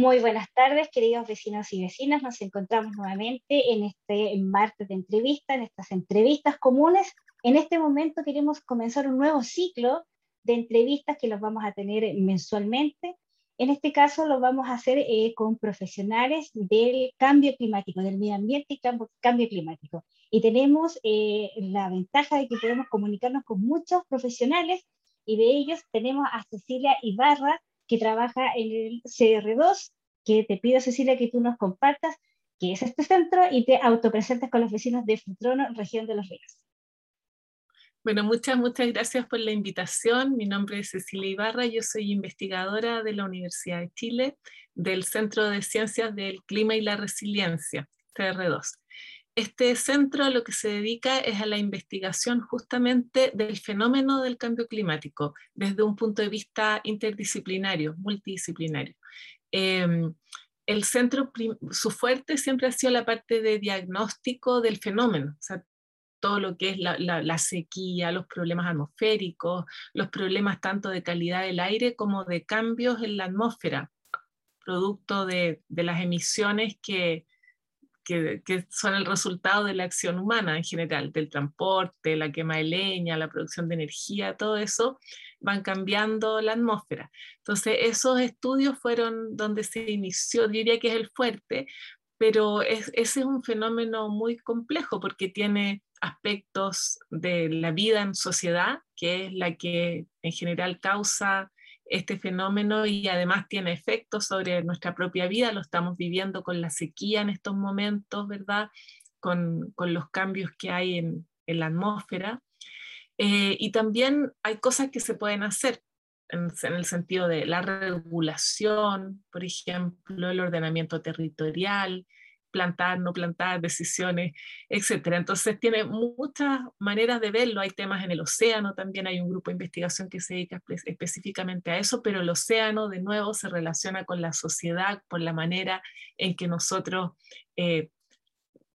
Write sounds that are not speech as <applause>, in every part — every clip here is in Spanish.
Muy buenas tardes, queridos vecinos y vecinas. Nos encontramos nuevamente en este martes de entrevista, en estas entrevistas comunes. En este momento queremos comenzar un nuevo ciclo de entrevistas que los vamos a tener mensualmente. En este caso lo vamos a hacer eh, con profesionales del cambio climático, del medio ambiente y cambio, climático. Y tenemos eh, la ventaja de que podemos comunicarnos con muchos profesionales y de ellos tenemos a Cecilia Ibarra, que trabaja en el CR2, que te pido, Cecilia, que tú nos compartas qué es este centro y te autopresentes con los vecinos de Futrono, región de Los Ríos. Bueno, muchas, muchas gracias por la invitación. Mi nombre es Cecilia Ibarra, yo soy investigadora de la Universidad de Chile, del Centro de Ciencias del Clima y la Resiliencia, CR2. Este centro lo que se dedica es a la investigación justamente del fenómeno del cambio climático desde un punto de vista interdisciplinario, multidisciplinario. Em, el centro, su fuerte siempre ha sido la parte de diagnóstico del fenómeno, todo lo que es la, sequía, los problemas atmosféricos, los problemas tanto de calidad del aire como de cambios en la atmósfera, producto de las emisiones que, que, son el resultado de la acción humana en general, del transporte, la quema de leña, la producción de energía, todo eso, van cambiando la atmósfera. Entonces, esos estudios fueron donde se inició, diría que es el fuerte, pero ese es un fenómeno muy complejo porque tiene aspectos de la vida en sociedad, que es la que en general causa este fenómeno y además tiene efectos sobre nuestra propia vida, lo estamos viviendo con la sequía en estos momentos, ¿verdad? Con, los cambios que hay en, la atmósfera. Eh, y también hay cosas que se pueden hacer en, en, el sentido de la regulación, por ejemplo, el ordenamiento territorial, plantar, no plantar, decisiones, etcétera. Entonces tiene muchas maneras de verlo. Hay temas en el océano, también hay un grupo de investigación que se dedica específicamente a eso, pero el océano de nuevo se relaciona con la sociedad por la manera en que nosotros eh,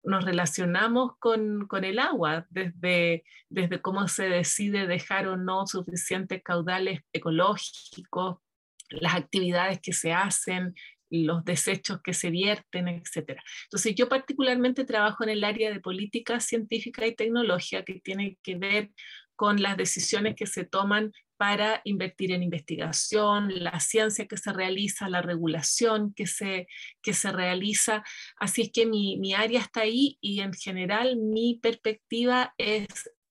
nos relacionamos con, con, el agua, desde, desde cómo se decide dejar o no suficientes caudales ecológicos, las actividades que se hacen, los desechos que se vierten, etc. Entonces, yo particularmente trabajo en el área de política científica y tecnología que tiene que ver con las decisiones que se toman para invertir en investigación, la ciencia que se realiza, la regulación que se, que se realiza. Así es que mi, mi área está ahí y en general mi perspectiva es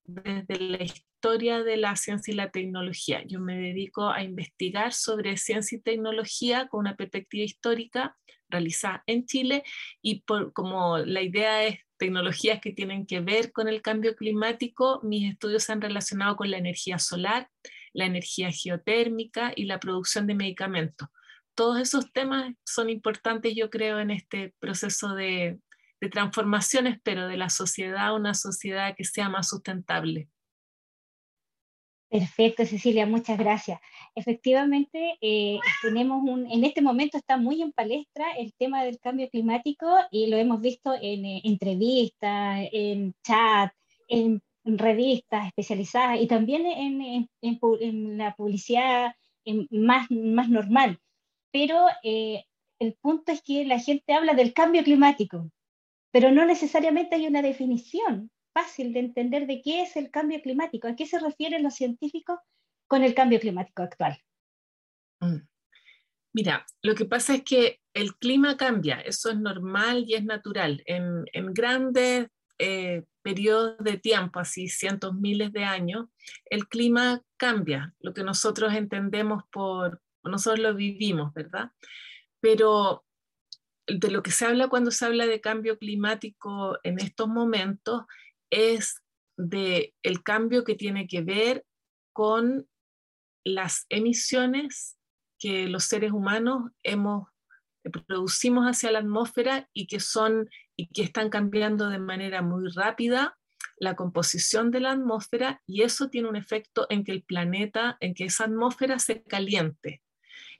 desde la historia de la ciencia y la tecnología. Yo me dedico a investigar sobre ciencia y tecnología con una perspectiva histórica realizada en Chile y por, como la idea es tecnologías que tienen que ver con el cambio climático, mis estudios se han relacionado con la energía solar, la energía geotérmica y la producción de medicamentos. Todos esos temas son importantes, yo creo, en este proceso de, de transformación, espero, de la sociedad, una sociedad que sea más sustentable. Perfecto, Cecilia, muchas gracias. Efectivamente, eh, tenemos un, en este momento está muy en palestra el tema del cambio climático y lo hemos visto en eh, entrevistas, en chat, en, revistas especializadas y también en, en la publicidad más, más normal. Pero eh, el punto es que la gente habla del cambio climático, pero no necesariamente hay una definición fácil de entender de qué es el cambio climático, a qué se refieren los científicos con el cambio climático actual. Mm. Mira, lo que pasa es que el clima cambia, eso es normal y es natural. En, grandes eh, periodos de tiempo, así cientos, miles de años, el clima cambia, lo que nosotros entendemos por, nosotros lo vivimos, ¿verdad? Pero de lo que se habla cuando se habla de cambio climático en estos momentos es de el cambio que tiene que ver con las emisiones que los seres humanos hemos eh, producimos hacia la atmósfera y que son y que están cambiando de manera muy rápida la composición de la atmósfera y eso tiene un efecto en que el planeta, en que esa atmósfera se caliente.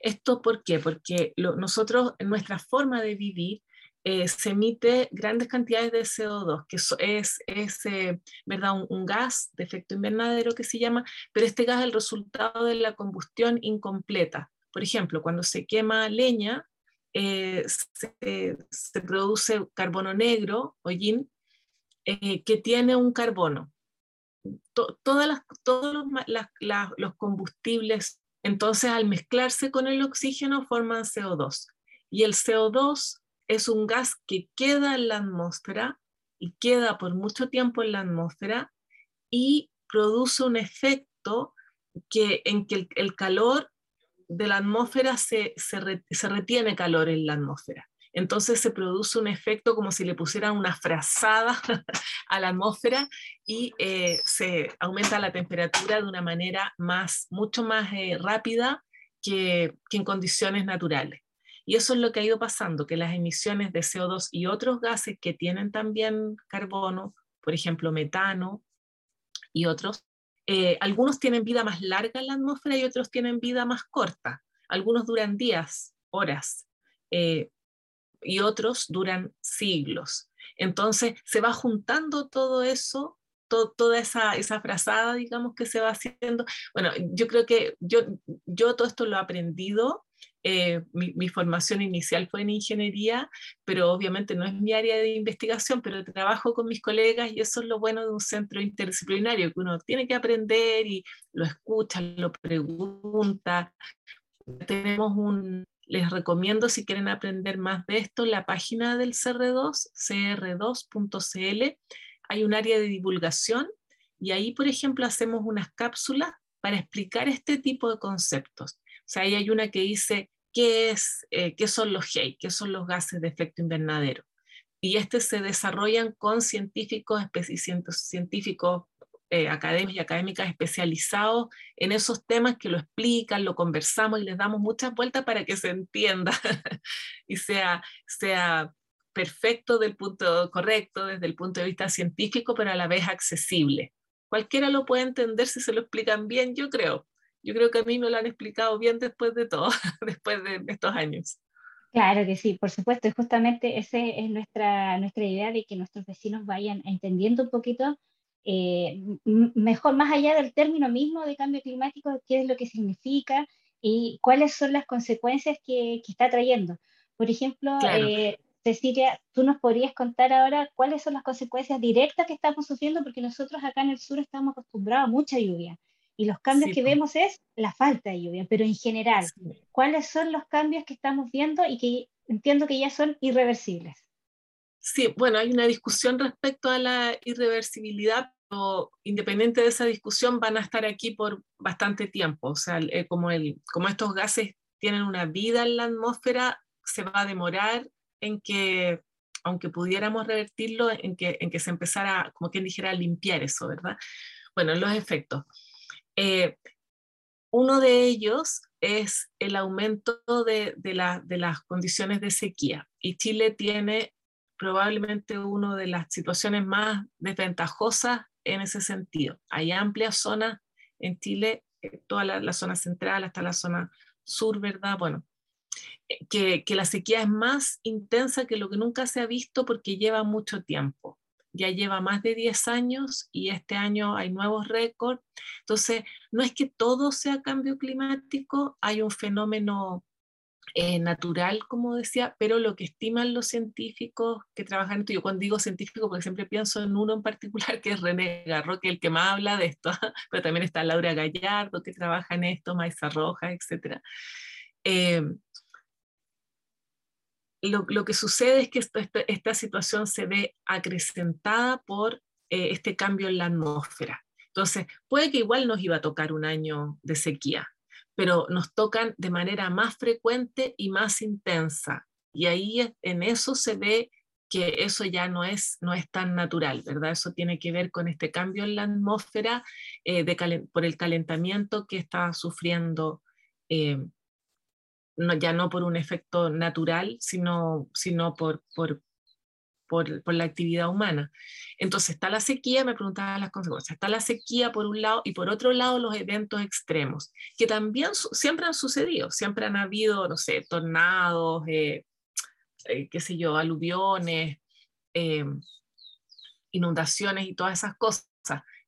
¿Esto por qué? Porque nosotros, en nuestra forma de vivir, eh, se emite grandes cantidades de CO2, que es, es eh, ¿verdad? Un, gas de efecto invernadero que se llama, pero este gas es el resultado de la combustión incompleta. Por ejemplo, cuando se quema leña, eh, se, produce carbono negro, eh, que tiene un carbono. todas las, todos los, los combustibles, entonces al mezclarse con el oxígeno forman CO2. Y el CO2 es un gas que queda en la atmósfera y queda por mucho tiempo en la atmósfera y produce un efecto que, en que el, calor de la atmósfera se, se, retiene calor en la atmósfera. Entonces se produce un efecto como si le pusieran una frazada <laughs> a la atmósfera y eh, se aumenta la temperatura de una manera más, mucho más eh, rápida que, que, en condiciones naturales. Y eso es lo que ha ido pasando, que las emisiones de CO2 y otros gases que tienen también carbono, por ejemplo metano y otros, eh, algunos tienen vida más larga en la atmósfera y otros tienen vida más corta. Algunos duran días, horas, eh, y otros duran siglos. Entonces se va juntando todo eso, toda esa, esa frazada, digamos, que se va haciendo. Bueno, yo creo que yo, yo todo esto lo he aprendido eh, mi, formación inicial fue en ingeniería, pero obviamente no es mi área de investigación, pero trabajo con mis colegas y eso es lo bueno de un centro interdisciplinario, que uno tiene que aprender y lo escucha, lo pregunta. Tenemos un, les recomiendo si quieren aprender más de esto, la página del CR2, cr2.cl, hay un área de divulgación y ahí, por ejemplo, hacemos unas cápsulas para explicar este tipo de conceptos. O sea, ahí hay una que dice qué, es, eh, qué son los GEI, qué son los gases de efecto invernadero. Y este se desarrollan con científicos, científicos eh, académicos y académicas especializados en esos temas que lo explican, lo conversamos y les damos muchas vueltas para que se entienda <laughs> y sea, sea perfecto del punto correcto desde el punto de vista científico, pero a la vez accesible. Cualquiera lo puede entender si se lo explican bien, yo creo yo creo que a mí me lo han explicado bien después de todo, <laughs> después de estos años. Claro que sí, por supuesto, y justamente esa es nuestra, nuestra idea de que nuestros vecinos vayan entendiendo un poquito eh, mejor, más allá del término mismo de cambio climático, qué es lo que significa y cuáles son las consecuencias que, que está trayendo. Por ejemplo, eh, Cecilia, tú nos podrías contar ahora cuáles son las consecuencias directas que estamos sufriendo, porque nosotros acá en el sur estamos acostumbrados a mucha lluvia. Y los cambios que vemos es la falta de lluvia, pero en general, ¿cuáles son los cambios que estamos viendo y que entiendo que ya son irreversibles? Sí, bueno, hay una discusión respecto a la irreversibilidad, pero independiente de esa discusión van a estar aquí por bastante tiempo. O sea, eh, como, el, como estos gases tienen una vida en la atmósfera, se va a demorar en que, aunque pudiéramos revertirlo, en que, en que se empezara, como quien dijera, a limpiar eso, ¿verdad? Bueno, los efectos. Eh, uno de ellos es el aumento de, las condiciones de sequía y Chile tiene probablemente una de las situaciones más desventajosas en ese sentido. Hay amplias zonas en Chile, eh, toda la, zona central hasta la zona sur, ¿verdad? Bueno, eh, que, que, la sequía es más intensa que lo que nunca se ha visto porque lleva mucho tiempo ya lleva más de 10 años y este año hay nuevos récords. Entonces, no es que todo sea cambio climático, hay un fenómeno eh, natural, como decía, pero lo que estiman los científicos que trabajan en esto, yo cuando digo científico, porque siempre pienso en uno en particular, que es René Garro, que es el que más habla de esto, <laughs> pero también está Laura Gallardo, que trabaja en esto, Maiza Roja, etc lo, que sucede es que esta situación se ve acrecentada por eh, este cambio en la atmósfera. Entonces, puede que igual nos iba a tocar un año de sequía, pero nos tocan de manera más frecuente y más intensa. Y ahí en eso se ve que eso ya no es, no es tan natural, ¿verdad? Eso tiene que ver con este cambio en la atmósfera eh, por el calentamiento que está sufriendo eh, ya no por un efecto natural, sino, sino por, por, por, la actividad humana. Entonces está la sequía, me preguntaba las consecuencias, está la sequía por un lado y por otro lado los eventos extremos, que también siempre han sucedido, siempre han habido, no sé, tornados, eh, eh, qué sé yo, aluviones, eh, inundaciones y todas esas cosas,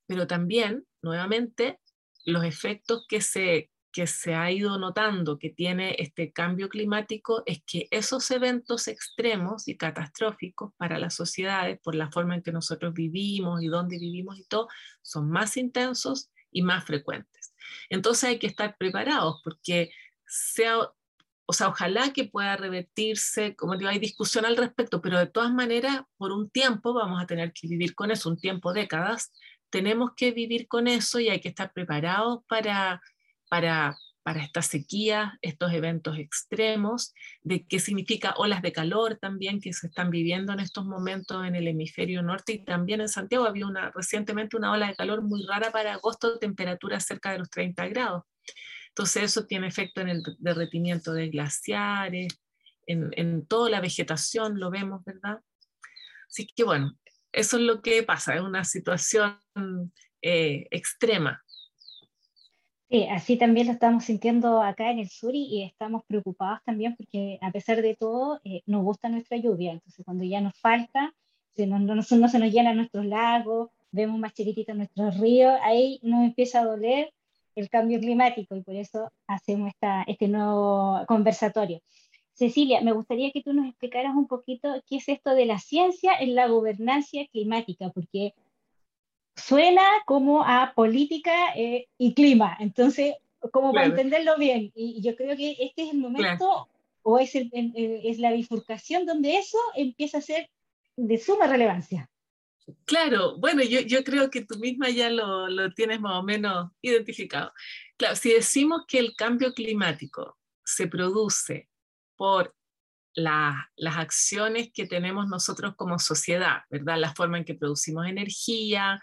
pero también, nuevamente, los efectos que se que se ha ido notando que tiene este cambio climático es que esos eventos extremos y catastróficos para las sociedades, por la forma en que nosotros vivimos y dónde vivimos y todo, son más intensos y más frecuentes. Entonces hay que estar preparados porque sea, o sea, ojalá que pueda revertirse, como digo, hay discusión al respecto, pero de todas maneras, por un tiempo vamos a tener que vivir con eso, un tiempo, décadas, tenemos que vivir con eso y hay que estar preparados para para, para esta sequía, estos eventos extremos, de qué significa olas de calor también que se están viviendo en estos momentos en el hemisferio norte y también en Santiago había una, recientemente una ola de calor muy rara para agosto, temperatura cerca de los 30 grados. Entonces eso tiene efecto en el derretimiento de glaciares, en, en toda la vegetación, lo vemos, ¿verdad? Así que bueno, eso es lo que pasa, es una situación eh, extrema Sí, así también lo estamos sintiendo acá en el sur y, estamos preocupados también porque a pesar de todo eh, nos gusta nuestra lluvia, entonces cuando ya nos falta, se no, no, se nos llenan nuestros lagos, vemos más chiquititos nuestros ríos, ahí nos empieza a doler el cambio climático y por eso hacemos esta, este nuevo conversatorio. Cecilia, me gustaría que tú nos explicaras un poquito qué es esto de la ciencia en la gobernanza climática, porque suena como a política eh, y clima, entonces, como para entenderlo bien, y yo creo que este es el momento o es, el, es la bifurcación donde eso empieza a ser de suma relevancia. Claro, bueno, yo, yo creo que tú misma ya lo, lo, tienes más o menos identificado. Claro, si decimos que el cambio climático se produce por la, las acciones que tenemos nosotros como sociedad, ¿verdad? La forma en que producimos energía,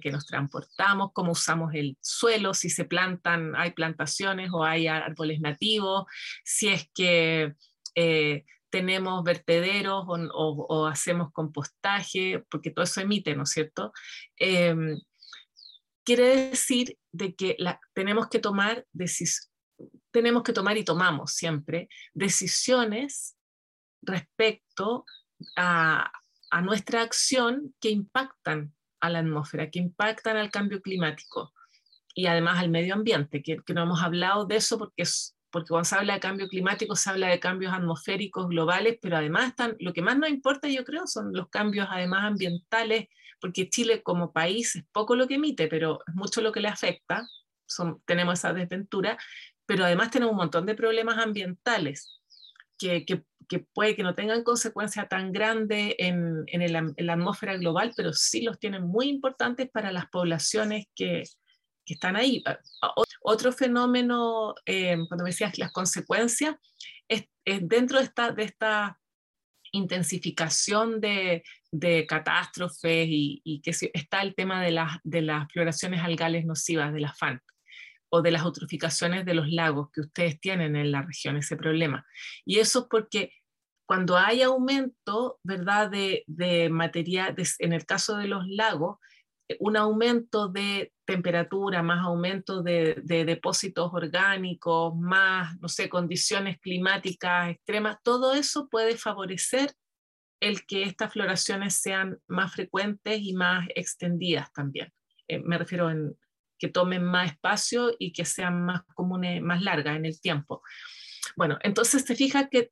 que nos transportamos, cómo usamos el suelo, si se plantan, hay plantaciones o hay árboles nativos, si es que eh, tenemos vertederos o, hacemos compostaje, porque todo eso emite, ¿no es cierto? Em, quiere decir de que tenemos que tomar tenemos que tomar y tomamos siempre decisiones respecto a nuestra acción que impactan a la atmósfera, que impactan al cambio climático y además al medio ambiente, que, no hemos hablado de eso porque, es, porque cuando se habla de cambio climático se habla de cambios atmosféricos globales, pero además están, lo que más nos importa yo creo son los cambios además ambientales, porque Chile como país es poco lo que emite, pero es mucho lo que le afecta, son, tenemos esa desventura, pero además tenemos un montón de problemas ambientales que, que que puede que no tengan consecuencia tan grande en, en, la atmósfera global, pero sí los tienen muy importantes para las poblaciones que, que están ahí. Ah, ah, otro fenómeno, eh, cuando me decías las consecuencias, es, dentro de esta, de esta intensificación de, de catástrofes y, y, que está el tema de, las de las floraciones algales nocivas, de las FAN o de las eutroficaciones de los lagos que ustedes tienen en la región, ese problema. Y eso es porque cuando hay aumento, ¿verdad?, de, de materia, en el caso de los lagos, eh, un aumento de temperatura, más aumento de, de, depósitos orgánicos, más, no sé, condiciones climáticas extremas, todo eso puede favorecer el que estas floraciones sean más frecuentes y más extendidas también. Eh, me refiero en, que tomen más espacio y que sean más comunes, más largas en el tiempo. Bueno, entonces se fija que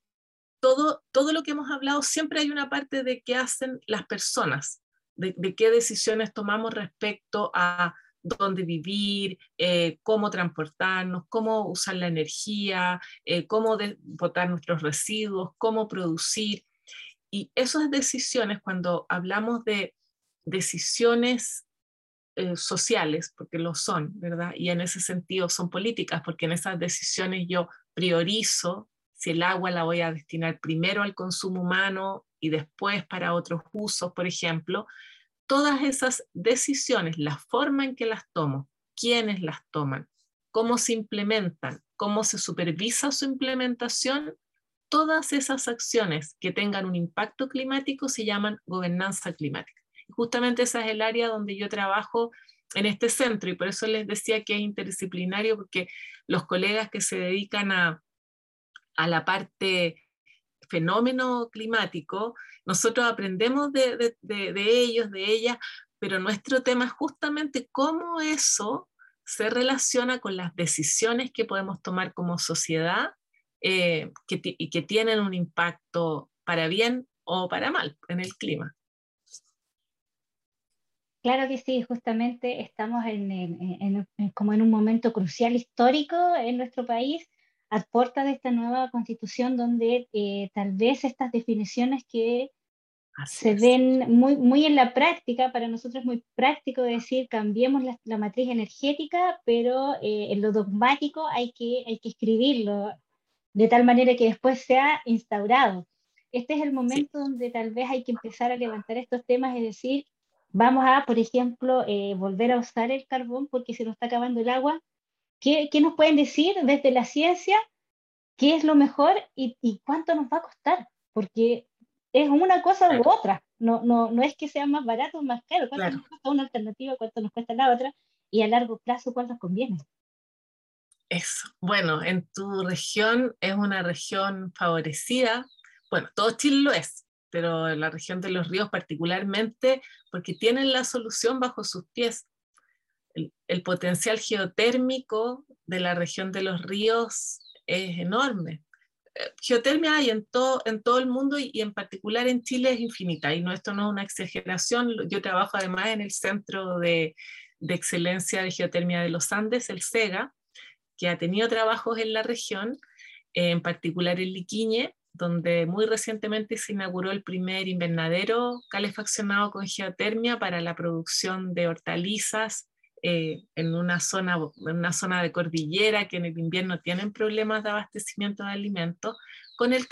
todo, todo lo que hemos hablado, siempre hay una parte de qué hacen las personas, de, qué decisiones tomamos respecto a dónde vivir, eh, cómo transportarnos, cómo usar la energía, eh, cómo botar nuestros residuos, cómo producir. Y esas decisiones, cuando hablamos de decisiones eh, sociales, porque lo son, ¿verdad? Y en ese sentido son políticas, porque en esas decisiones yo priorizo si el agua la voy a destinar primero al consumo humano y después para otros usos, por ejemplo. Todas esas decisiones, la forma en que las tomo, quiénes las toman, cómo se implementan, cómo se supervisa su implementación, todas esas acciones que tengan un impacto climático se llaman gobernanza climática justamente esa es el área donde yo trabajo en este centro y por eso les decía que es interdisciplinario porque los colegas que se dedican a, a la parte fenómeno climático, nosotros aprendemos de, de, ellos, de ellas, pero nuestro tema es justamente cómo eso se relaciona con las decisiones que podemos tomar como sociedad eh, y que tienen un impacto para bien o para mal en el clima. Claro que sí, justamente estamos en, como en un momento crucial histórico en nuestro país, a puerta de esta nueva constitución donde eh, tal vez estas definiciones que se ven muy, muy en la práctica, para nosotros es muy práctico decir cambiemos la, matriz energética, pero eh, en lo dogmático hay que, hay que escribirlo de tal manera que después sea instaurado. Este es el momento donde tal vez hay que empezar a levantar estos temas y decir, vamos a, por ejemplo, eh, volver a usar el carbón porque se nos está acabando el agua. ¿Qué, qué nos pueden decir desde la ciencia? ¿Qué es lo mejor y, y, cuánto nos va a costar? Porque es una cosa u otra. No, no, no es que sea más barato o más caro. ¿Cuánto nos cuesta una alternativa? ¿Cuánto nos cuesta la otra? Y a largo plazo, ¿cuánto nos conviene? Eso. Bueno, en tu región es una región favorecida. Bueno, todo Chile lo es, pero en la región de los ríos particularmente, porque tienen la solución bajo sus pies. El, potencial geotérmico de la región de los ríos es enorme. Eh, geotermia hay en todo, en todo el mundo y, en particular en Chile es infinita y no, esto no es una exageración. Yo trabajo además en el Centro de, de Excelencia de Geotermia de los Andes, el SEGA, que ha tenido trabajos en la región, en particular en Liquiñe, donde muy recientemente se inauguró el primer invernadero calefaccionado con geotermia para la producción de hortalizas eh, en, una zona, en una zona de cordillera que en el invierno tienen problemas de abastecimiento de alimentos, con el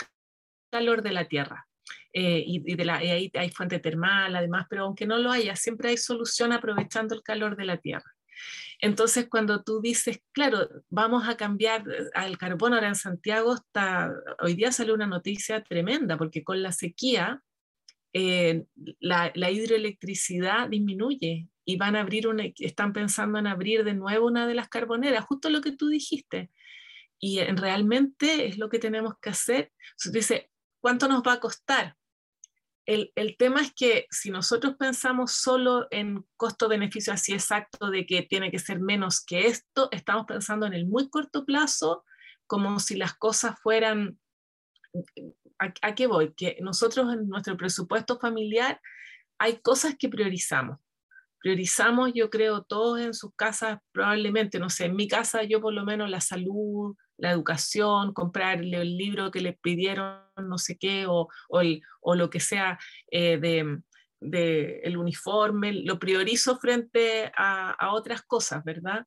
calor de la tierra. Eh, y, de la, ahí hay fuente termal además, pero aunque no lo haya, siempre hay solución aprovechando el calor de la tierra. Entonces, cuando tú dices, claro, vamos a cambiar eh, al carbón, ahora en Santiago hoy día sale una noticia tremenda, porque con la sequía, eh, la, hidroelectricidad disminuye y van a abrir están pensando en abrir de nuevo una de las carboneras, justo lo que tú dijiste. Y realmente es lo que tenemos que hacer. Entonces dice, ¿cuánto nos va a costar? El, tema es que si nosotros pensamos solo en costo-beneficio así exacto de que tiene que ser menos que esto, estamos pensando en el muy corto plazo, como si las cosas fueran... ¿A, qué voy? Que nosotros en nuestro presupuesto familiar hay cosas que priorizamos. Priorizamos, yo creo, todos en sus casas, probablemente, no sé, en mi casa yo por lo menos la salud, la educación, comprarle el libro que le pidieron, no sé qué, o, o, lo que sea eh, de, el uniforme, lo priorizo frente a, a, otras cosas, ¿verdad?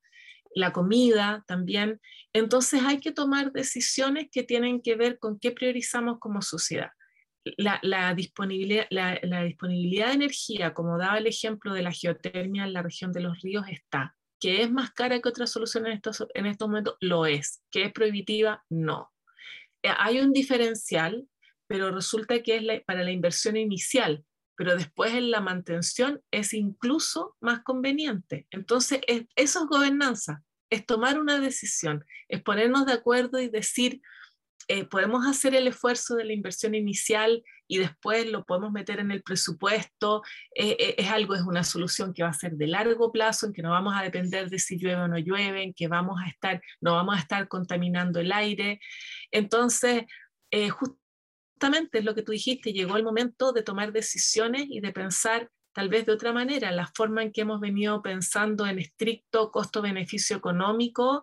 La comida también. Entonces hay que tomar decisiones que tienen que ver con qué priorizamos como sociedad. La, disponibilidad, la, disponibilidad de energía, como daba el ejemplo de la geotermia en la región de los ríos, está que es más cara que otras soluciones en estos, en estos momentos, lo es. ¿Que es prohibitiva? No. Eh, hay un diferencial, pero resulta que es para la inversión inicial, pero después en la mantención es incluso más conveniente. Entonces, eso es gobernanza, es tomar una decisión, es ponernos de acuerdo y decir, eh, podemos hacer el esfuerzo de la inversión inicial y después lo podemos meter en el presupuesto. Eh, eh, es algo, es una solución que va a ser de largo plazo, en que no vamos a depender de si llueve o no llueve, en que vamos a estar, no vamos a estar contaminando el aire. Entonces, justamente es lo que tú dijiste, llegó el momento de tomar decisiones y de pensar tal vez de otra manera, la forma en que hemos venido pensando en estricto costo-beneficio económico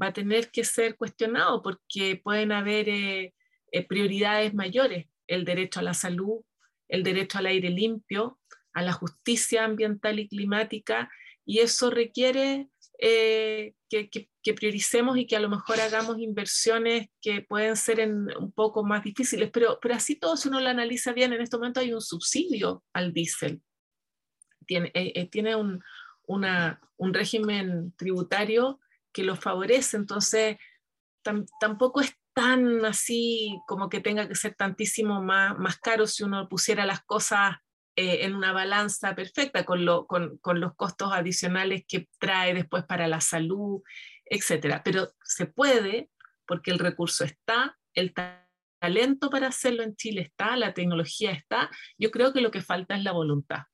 va a tener que ser cuestionado porque pueden haber eh, eh, prioridades mayores, el derecho a la salud, el derecho al aire limpio, a la justicia ambiental y climática, y eso requiere eh, que, prioricemos y que a lo mejor hagamos inversiones que pueden ser un poco más difíciles, pero, pero así todo, si uno lo analiza bien, en este momento hay un subsidio al diésel. Tiene, un régimen tributario que lo favorece. Entonces, tampoco es tan así como que tenga que ser tantísimo más, más caro si uno pusiera las cosas eh, en una balanza perfecta con, con, con, los costos adicionales que trae después para la salud, etc. Pero se puede porque el recurso está, el talento para hacerlo en Chile está, la tecnología está. Yo creo que lo que falta es la voluntad.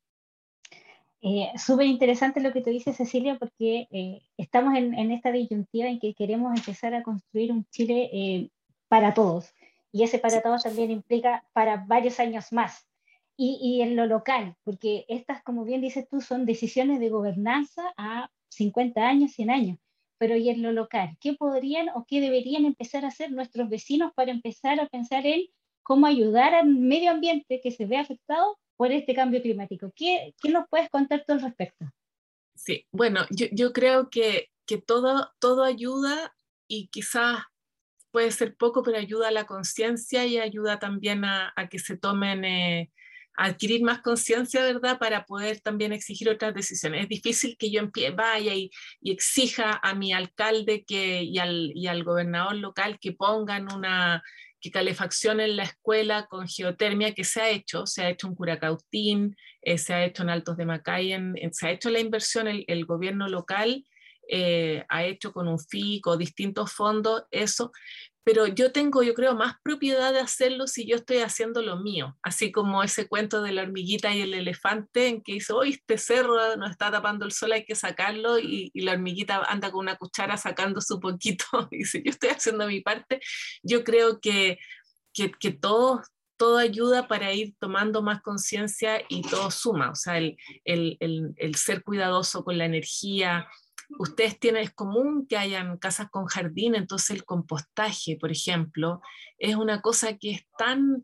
Eh, Súper interesante lo que te dice Cecilia, porque eh, estamos en, en, esta disyuntiva en que queremos empezar a construir un Chile eh, para todos. Y ese para todos también implica para varios años más. Y, y, en lo local, porque estas, como bien dices tú, son decisiones de gobernanza a 50 años, 100 años. Pero y en lo local, ¿qué podrían o qué deberían empezar a hacer nuestros vecinos para empezar a pensar en cómo ayudar al medio ambiente que se ve afectado por este cambio climático. ¿Qué, qué nos puedes contar tú al respecto? Sí, bueno, yo, yo creo que, que todo, todo ayuda y quizás puede ser poco, pero ayuda a la conciencia y ayuda también a, a que se tomen, eh, adquirir más conciencia, ¿verdad? Para poder también exigir otras decisiones. Es difícil que yo vaya y, y, exija a mi alcalde que, y, al, y al gobernador local que pongan una, que calefacción en la escuela con geotermia que se ha hecho, se ha hecho en Curacautín, eh, se ha hecho en Altos de Macay, en, se ha hecho la inversión, el, gobierno local eh, ha hecho con un FIC o distintos fondos eso, pero yo tengo, yo creo, más propiedad de hacerlo si yo estoy haciendo lo mío, así como ese cuento de la hormiguita y el elefante en que dice, hoy este cerro nos está tapando el sol, hay que sacarlo, y, la hormiguita anda con una cuchara sacando su poquito, <laughs> y dice, yo estoy haciendo mi parte, yo creo que, que, que todo, todo ayuda para ir tomando más conciencia y todo suma, o sea, el, el, el, el ser cuidadoso con la energía, ustedes tienen, es común que hayan casas con jardín, entonces el compostaje, por ejemplo, es una cosa que es tan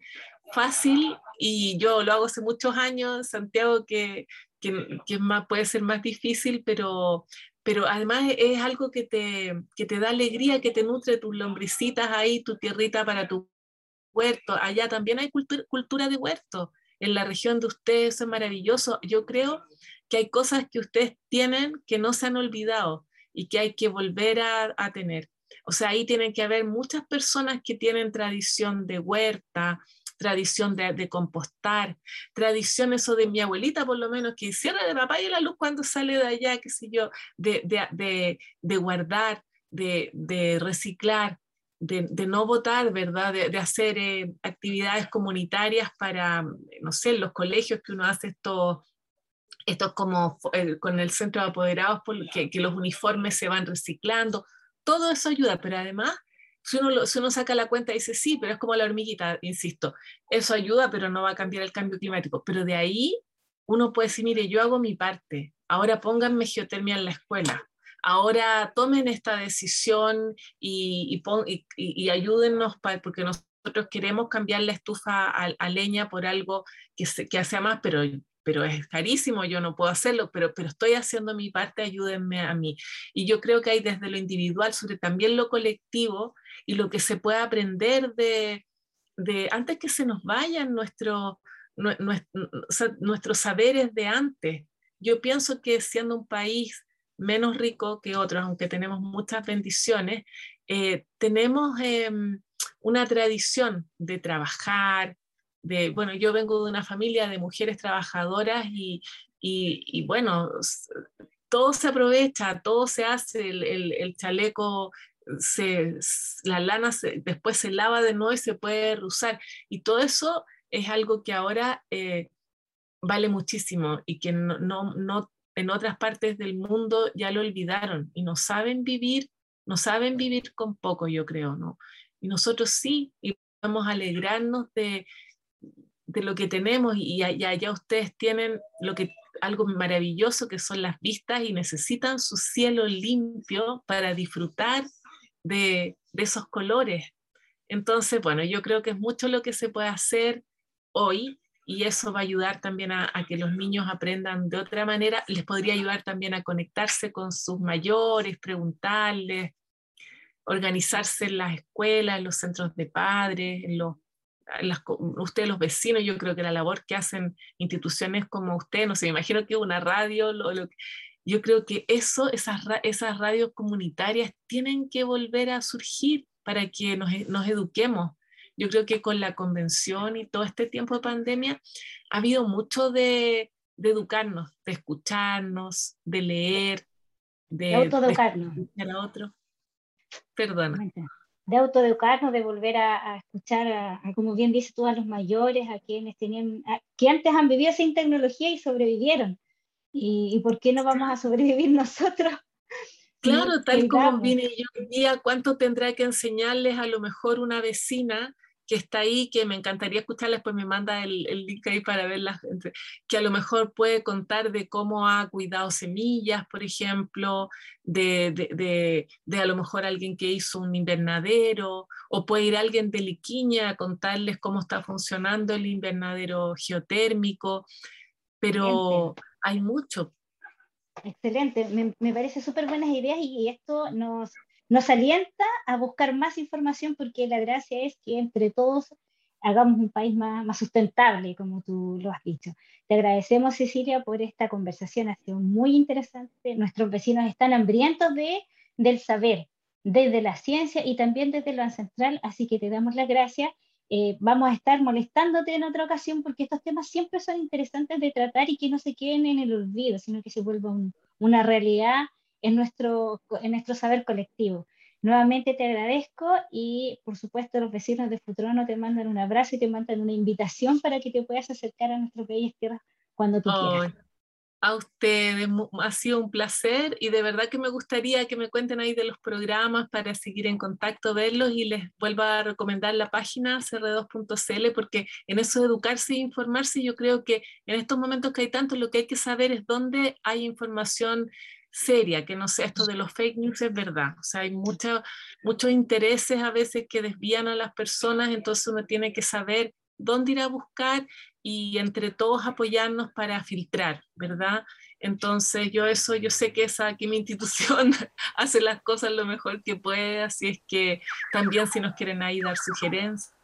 fácil y yo lo hago hace muchos años, Santiago, que, que, que más, puede ser más difícil, pero, pero además es algo que te, que te da alegría, que te nutre tus lombricitas ahí, tu tierrita para tu huerto. Allá también hay cultura, cultura de huerto. En la región de ustedes es maravilloso. Yo creo que hay cosas que ustedes tienen que no se han olvidado y que hay que volver a, tener. O sea, ahí tienen que haber muchas personas que tienen tradición de huerta, tradición de, de, compostar, tradición eso de mi abuelita por lo menos, que cierra de papá y la luz cuando sale de allá, qué sé yo, de, de, de guardar, de, reciclar, de, no votar, ¿verdad? De, hacer eh, actividades comunitarias para, no sé, los colegios que uno hace estos esto es como eh, con el centro de apoderados, que, que, los uniformes se van reciclando, todo eso ayuda, pero además, si uno, si uno saca la cuenta dice, sí, pero es como la hormiguita, insisto, eso ayuda, pero no va a cambiar el cambio climático. Pero de ahí uno puede decir, mire, yo hago mi parte, ahora pónganme geotermia en la escuela, ahora tomen esta decisión y, y, ayúdennos, porque nosotros queremos cambiar la estufa a, a leña por algo que, se, que sea más, pero pero es carísimo, yo no puedo hacerlo, pero, pero estoy haciendo mi parte, ayúdenme a mí. Y yo creo que hay desde lo individual, sobre también lo colectivo y lo que se puede aprender de, de antes que se nos vayan nuestro, nuestro, nuestros saberes de antes. Yo pienso que siendo un país menos rico que otros, aunque tenemos muchas bendiciones, eh, tenemos eh, una tradición de trabajar, de, bueno, yo vengo de una familia de mujeres trabajadoras y, y, bueno, todo se aprovecha, todo se hace, el, chaleco, se, la lana después se lava de nuevo y se puede usar. Y todo eso es algo que ahora eh, vale muchísimo y que no, no, no, en otras partes del mundo ya lo olvidaron y no saben vivir, no saben vivir con poco, yo creo, ¿no? Y nosotros sí, y a alegrarnos de, de lo que tenemos y allá, ustedes tienen lo que, algo maravilloso que son las vistas y necesitan su cielo limpio para disfrutar de, de esos colores. Entonces, bueno, yo creo que es mucho lo que se puede hacer hoy y eso va a ayudar también a, a, que los niños aprendan de otra manera. Les podría ayudar también a conectarse con sus mayores, preguntarles, organizarse en las escuelas, en los centros de padres, en los las, ustedes los vecinos, yo creo que la labor que hacen instituciones como usted, no sé, me imagino que una radio, lo, lo, yo creo que eso, esas, esas radios comunitarias tienen que volver a surgir para que nos, nos eduquemos. Yo creo que con la convención y todo este tiempo de pandemia ha habido mucho de, de educarnos, de escucharnos, de leer, de, de autoeducarnos. De a otro. Perdona de autoeducarnos, de volver a, a escuchar, a, a, como bien dices tú, a los mayores, a quienes tenían, a, que antes han vivido sin tecnología y sobrevivieron. ¿Y, por qué no vamos a sobrevivir <laughs> nosotros? Claro, tal como vine yo hoy día, ¿cuánto tendrá que enseñarles a lo mejor una vecina que está ahí, que me encantaría escucharles, pues me manda el, el link ahí para verlas, que a lo mejor puede contar de cómo ha cuidado semillas, por ejemplo, de, de, de, de, a lo mejor alguien que hizo un invernadero, o puede ir alguien de Liquiña a contarles cómo está funcionando el invernadero geotérmico, pero hay mucho. Excelente, me, me parece súper buenas ideas y esto nos nos alienta a buscar más información porque la gracia es que entre todos hagamos un país más, más, sustentable, como tú lo has dicho. Te agradecemos, Cecilia, por esta conversación, ha sido muy interesante. Nuestros vecinos están hambrientos de, del saber, desde la ciencia y también desde lo ancestral, así que te damos las gracias. Eh, vamos a estar molestándote en otra ocasión porque estos temas siempre son interesantes de tratar y que no se queden en el olvido, sino que se vuelvan una realidad en nuestro, en nuestro saber colectivo. Nuevamente te agradezco y por supuesto los vecinos de Futrono te mandan un abrazo y te mandan una invitación para que te puedas acercar a nuestro país tierra cuando tú quieras. A ustedes, ha sido un placer y de verdad que me gustaría que me cuenten ahí de los programas para seguir en contacto, verlos y les vuelvo a recomendar la página cr2.cl porque en eso educarse e informarse yo creo que en estos momentos que hay tanto lo que hay que saber es dónde hay información seria, que no sea esto de los fake news, es verdad. O sea, hay muchos intereses a veces que desvían a las personas, entonces uno tiene que saber dónde ir a buscar y entre todos apoyarnos para filtrar, ¿verdad? Entonces yo eso, yo sé que esa, que mi institución <laughs> hace las cosas lo mejor que puede, así es que también si nos quieren ahí dar sugerencias.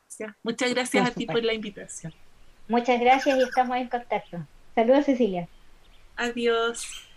Muchas gracias a ti por la invitación. Muchas gracias y estamos en contacto. Saludos Cecilia. Adiós.